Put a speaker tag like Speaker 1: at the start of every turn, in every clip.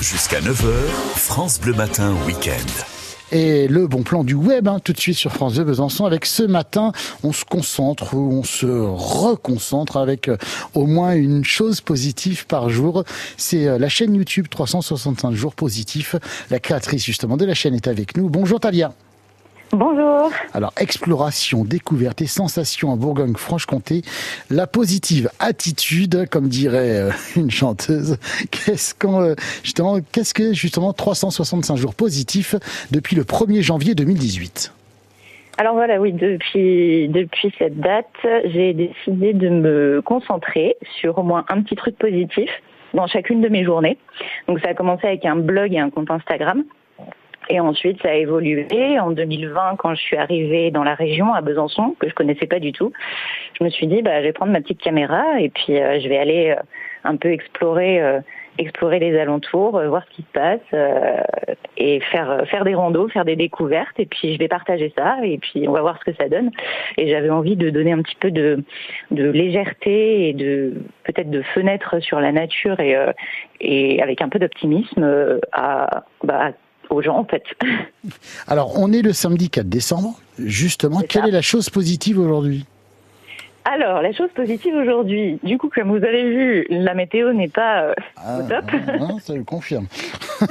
Speaker 1: Jusqu'à 9h, France Bleu Matin Week-end.
Speaker 2: Et le bon plan du web, hein, tout de suite sur France 2 Besançon, avec ce matin, on se concentre ou on se reconcentre avec euh, au moins une chose positive par jour. C'est euh, la chaîne YouTube 365 jours positifs. La créatrice justement de la chaîne est avec nous. Bonjour Talia.
Speaker 3: Bonjour.
Speaker 2: Alors, exploration, découverte et sensations en Bourgogne-Franche-Comté. La positive attitude, comme dirait euh, une chanteuse. Qu'est-ce qu'on, euh, justement, qu'est-ce que, justement, 365 jours positifs depuis le 1er janvier 2018?
Speaker 3: Alors voilà, oui, depuis, depuis cette date, j'ai décidé de me concentrer sur au moins un petit truc positif dans chacune de mes journées. Donc ça a commencé avec un blog et un compte Instagram. Et ensuite, ça a évolué. En 2020, quand je suis arrivée dans la région, à Besançon, que je connaissais pas du tout, je me suis dit, bah, je vais prendre ma petite caméra et puis euh, je vais aller euh, un peu explorer, euh, explorer les alentours, voir ce qui se passe et faire faire des randos, faire des découvertes. Et puis je vais partager ça et puis on va voir ce que ça donne. Et j'avais envie de donner un petit peu de, de légèreté et de peut-être de fenêtre sur la nature et, et avec un peu d'optimisme à, bah, aux gens en fait.
Speaker 2: Alors on est le samedi 4 décembre. Justement, quelle est la chose positive aujourd'hui?
Speaker 3: Alors, la chose positive aujourd'hui, du coup, comme vous avez vu, la météo n'est pas euh,
Speaker 2: ah,
Speaker 3: au top.
Speaker 2: Ah, ça le confirme.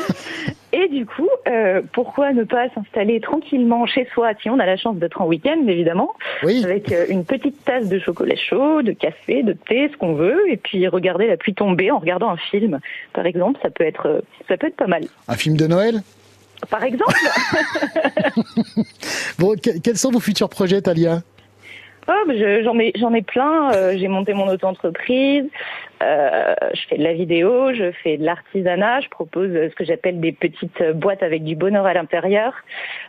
Speaker 3: Et du coup, euh, pourquoi ne pas s'installer tranquillement chez soi si on a la chance d'être en week-end, évidemment,
Speaker 2: Oui.
Speaker 3: avec euh, une petite tasse de chocolat chaud, de café, de thé, ce qu'on veut, et puis regarder la pluie tomber en regardant un film, par exemple, ça peut être, euh, ça peut être pas mal.
Speaker 2: Un film de Noël?
Speaker 3: Par exemple,
Speaker 2: Bon, que- quels sont vos futurs projets, Talia
Speaker 3: oh, je- j'en ai, j'en ai plein. euh, J'ai monté mon auto-entreprise. euh, je fais de la vidéo, je fais de l'artisanat. Je propose euh, ce que j'appelle des petites boîtes avec du bonheur à l'intérieur.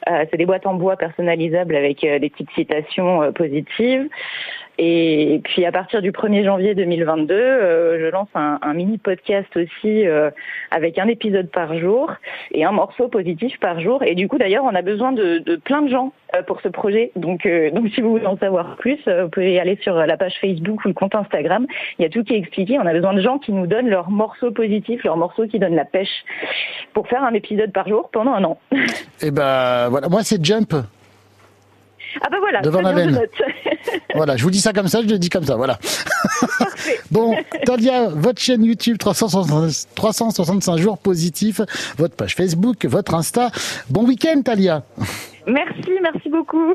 Speaker 3: Euh, c'est des boîtes en bois personnalisables avec des petites citations positives. Et puis à partir du 1er janvier 2022, euh, je lance un, mini podcast aussi euh, avec un épisode par jour et un morceau positif par jour. Et du coup d'ailleurs, on a besoin de, plein de gens euh, pour ce projet. Donc, donc si vous voulez en savoir plus, vous pouvez aller sur la page Facebook ou le compte Instagram. Il y a tout qui est expliqué. On a besoin de gens qui nous donnent leurs morceaux positifs, leurs morceaux qui donnent la pêche pour faire un épisode par jour pendant un an.
Speaker 2: Eh ben, voilà. Moi, c'est Jump.
Speaker 3: Ah bah voilà,
Speaker 2: Devant la veine. Voilà, je vous dis ça comme ça, je le dis comme ça, voilà. bon, Talia, votre chaîne YouTube 365, 365 jours positifs, votre page Facebook, votre Insta. Bon week-end, Talia.
Speaker 3: merci, merci beaucoup.